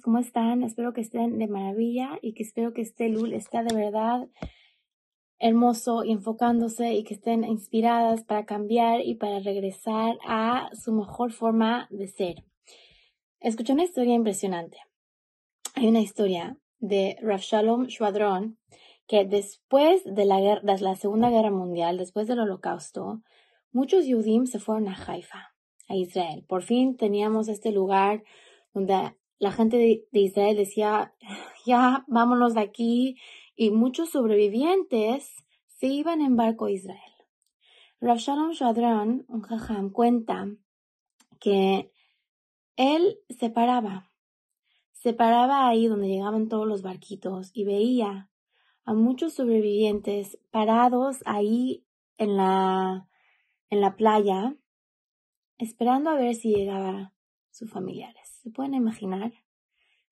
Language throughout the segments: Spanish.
¿cómo están? Espero que estén de maravilla y que espero que este Lul esté de verdad hermoso y enfocándose y que estén inspiradas para cambiar y para regresar a su mejor forma de ser. Escuché una historia impresionante. Hay una historia de Rav Shalom Shvadron que después de la, de la Segunda Guerra Mundial, después del Holocausto, muchos Yudim se fueron a Haifa, a Israel. Por fin teníamos este lugar donde la gente de, Israel decía, ya, vámonos de aquí, y muchos sobrevivientes se iban en barco a Israel. Rav Shalom Shadran, un jajam, cuenta que él se paraba, se paraba ahí donde llegaban todos los barquitos y veía a muchos sobrevivientes parados ahí en la, en la playa, esperando a ver si llegaba sus familiares. ¿Se pueden imaginar?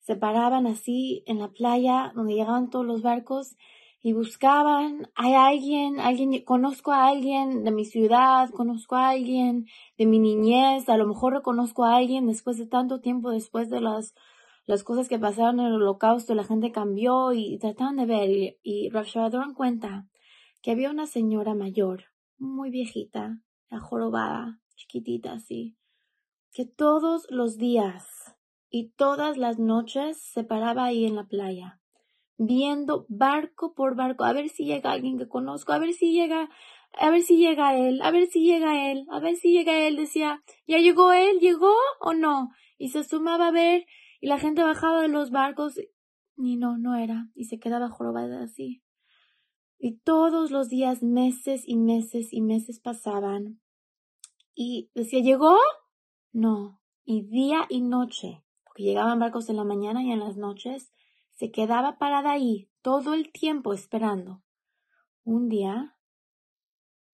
Se paraban así en la playa donde llegaban todos los barcos y buscaban, hay alguien, alguien, conozco a alguien de mi ciudad, conozco a alguien de mi niñez, a lo mejor reconozco a alguien después de tanto tiempo, después de las, las cosas que pasaron en el holocausto, la gente cambió y trataban de ver y, y cuenta que había una señora mayor, muy viejita, jorobada, chiquitita así, que todos los días y todas las noches se paraba ahí en la playa, viendo barco por barco, a ver si llega alguien que conozco, a ver si llega, a ver si llega él, a ver si llega él, a ver si llega él, decía, ¿ya llegó él? ¿Llegó o no? Y se sumaba a ver, y la gente bajaba de los barcos, y no, no era, y se quedaba jorobada así. Y todos los días, meses y meses y meses pasaban, y decía, ¿llegó? No, y día y noche que llegaban barcos en la mañana y en las noches, se quedaba parada ahí todo el tiempo esperando. Un día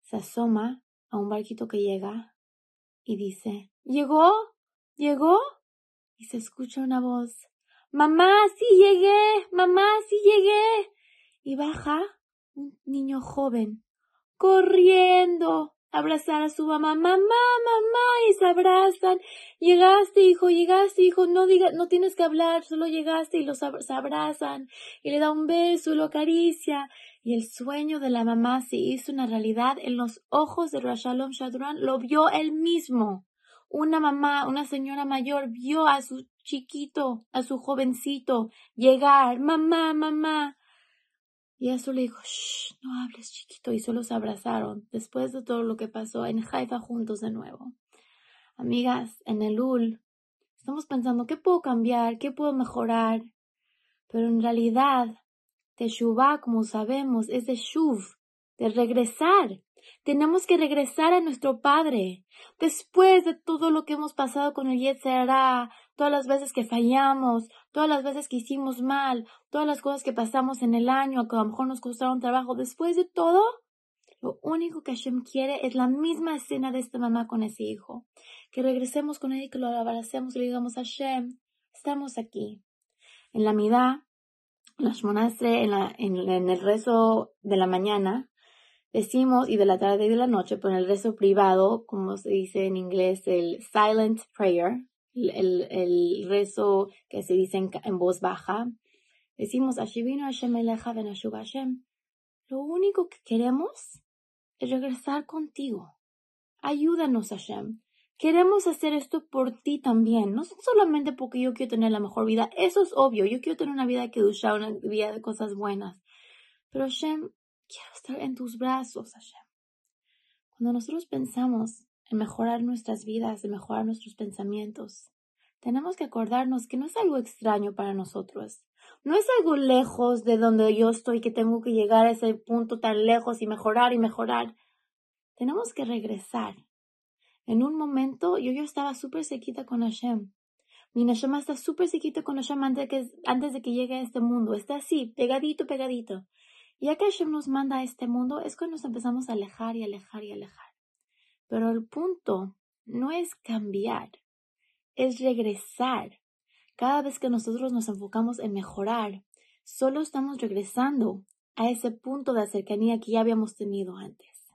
se asoma a un barquito que llega y dice ¿Llegó? ¿Llegó? Y se escucha una voz Mamá, sí llegué, mamá, sí llegué. Y baja un niño joven, corriendo abrazar a su mamá, mamá, mamá, y se abrazan. Llegaste, hijo, llegaste, hijo, no diga, no tienes que hablar, solo llegaste y los abrazan y le da un beso lo acaricia. Y el sueño de la mamá se hizo una realidad en los ojos de Rashalom Shadran, lo vio él mismo. Una mamá, una señora mayor vio a su chiquito, a su jovencito llegar, mamá, mamá. Y eso le dijo, Shh, no hables chiquito, y solo se abrazaron después de todo lo que pasó en Haifa juntos de nuevo. Amigas, en el UL, estamos pensando, ¿qué puedo cambiar? ¿Qué puedo mejorar? Pero en realidad, Teshuvah, como sabemos, es de Shuv, de regresar. Tenemos que regresar a nuestro Padre. Después de todo lo que hemos pasado con el Yetzerá, todas las veces que fallamos, todas las veces que hicimos mal, todas las cosas que pasamos en el año, que a lo mejor nos costaron trabajo, después de todo, lo único que Hashem quiere es la misma escena de esta mamá con ese hijo. Que regresemos con él y que lo abracemos y le digamos a Hashem, estamos aquí. En la midá, la en, la, en, en el rezo de la mañana, decimos, y de la tarde y de la noche, por el rezo privado, como se dice en inglés, el silent prayer, el, el rezo que se dice en, voz baja, decimos. Lo único que queremos es regresar contigo. Ayúdanos, Hashem. Queremos hacer esto por ti también, no solamente porque yo quiero tener la mejor vida, eso es obvio, yo quiero tener una vida que ducha, una vida de cosas buenas. Pero Hashem, quiero estar en tus brazos, Hashem. Cuando nosotros pensamos en mejorar nuestras vidas, en mejorar nuestros pensamientos, tenemos que acordarnos que no es algo extraño para nosotros. No es algo lejos de donde yo estoy que tengo que llegar a ese punto tan lejos y mejorar y mejorar. Tenemos que regresar. En un momento yo, yo estaba súper sequita con Hashem. Mi Neshama está súper sequita con Hashem antes que, antes de que llegue a este mundo. Está así, pegadito, pegadito. Y ya que Hashem nos manda a este mundo, es cuando nos empezamos a alejar y alejar y alejar. Pero el punto no es cambiar, es regresar. Cada vez que nosotros nos enfocamos en mejorar, solo estamos regresando a ese punto de cercanía que ya habíamos tenido antes.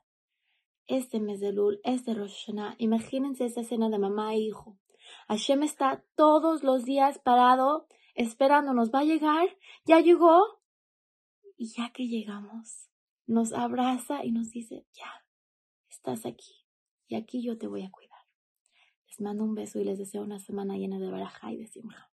Este mes de Lul, este Rosh Hashanah, imagínense esa escena de mamá e hijo. Hashem está todos los días parado esperándonos, va a llegar, ya llegó. Y ya que llegamos, nos abraza y nos dice, ya, estás aquí. Y aquí yo te voy a cuidar. Les mando un beso y les deseo una semana llena de baraja y de simja.